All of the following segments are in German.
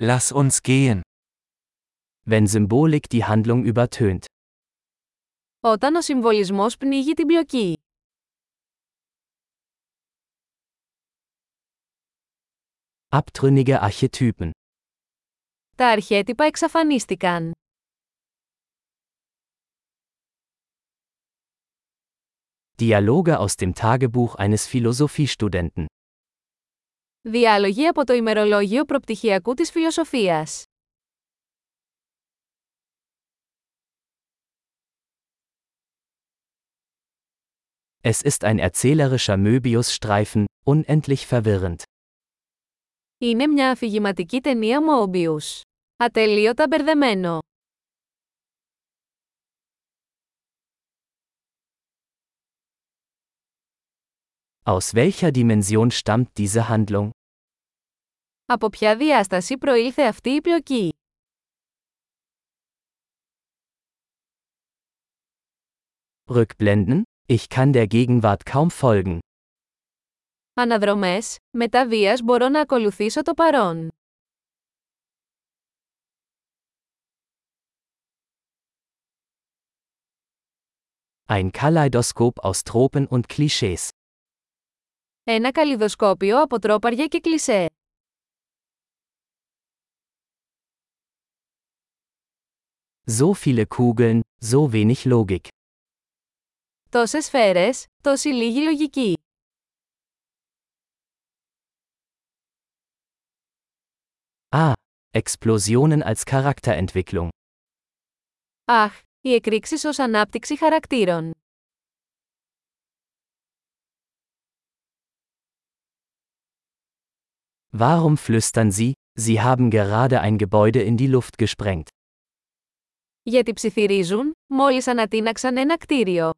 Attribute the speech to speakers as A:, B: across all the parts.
A: Lass uns gehen.
B: Wenn Symbolik die Handlung übertönt.
C: Όταν ο συμβολισμός πνίγει την πλοκή.
B: Abtrünnige Archetypen.
C: Τα αρχέτυπα εξαφανίστηκαν.
B: Dialoge aus dem Tagebuch eines Philosophiestudenten.
C: Διάλογοι από το ημερολόγιο προπτυχιακού της φιλοσοφίας.
B: Es ist ein erzählerischer Möbius-Streifen, unendlich verwirrend.
C: Είναι μια αφηγηματική ταινία Mobius. Ατελείωτα μπερδεμένο.
B: Aus welcher Dimension stammt diese Handlung?
C: Από ποια διάσταση προήλθε αυτή η πλοκή;
B: Rückblenden? Ich kann der Gegenwart kaum folgen.
C: Αναδρομές, μετά βίας μπορώ να ακολουθήσω το παρόν.
B: Ein Kaleidoskop aus Tropen und Klischees.
C: Ένα καλλιδοσκόπιο από τρόπαρια και κλισέ.
B: So viele Kugeln, so wenig Logik.
C: Τόσες σφαίρες, τόση λίγη λογική.
B: Ah, Explosionen als Charakterentwicklung.
C: Αχ, οι εκρήξεις ως ανάπτυξη χαρακτήρων.
B: Warum flüstern Sie, Sie haben gerade ein Gebäude in die Luft gesprengt?
C: Γιατί ψιθυρίζουν, μόλις ανατείναξαν ένα κτίριο.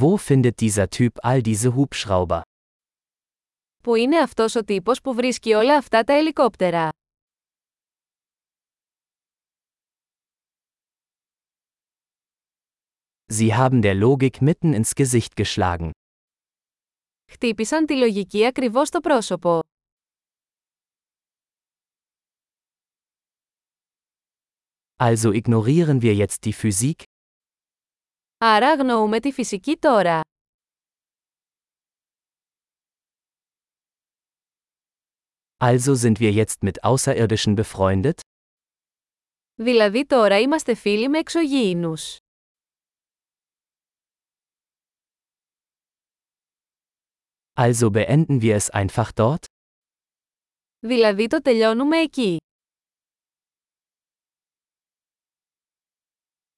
B: Wo findet dieser Typ all diese Hubschrauber?
C: Πού είναι αυτός ο τύπος που βρίσκει όλα αυτά τα ελικόπτερα.
B: Sie haben der Logik mitten ins Gesicht geschlagen.
C: Χτύπησαν τη λογική ακριβώς στο πρόσωπο.
B: Also ignorieren wir jetzt die Physik?
C: Άρα αγνοούμε τη φυσική τώρα.
B: Also sind wir jetzt mit Außerirdischen befreundet?
C: Δηλαδή τώρα είμαστε φίλοι με εξωγήινους.
B: Also beenden wir es einfach dort?
C: Δηλαδή το τελειώνουμε εκεί.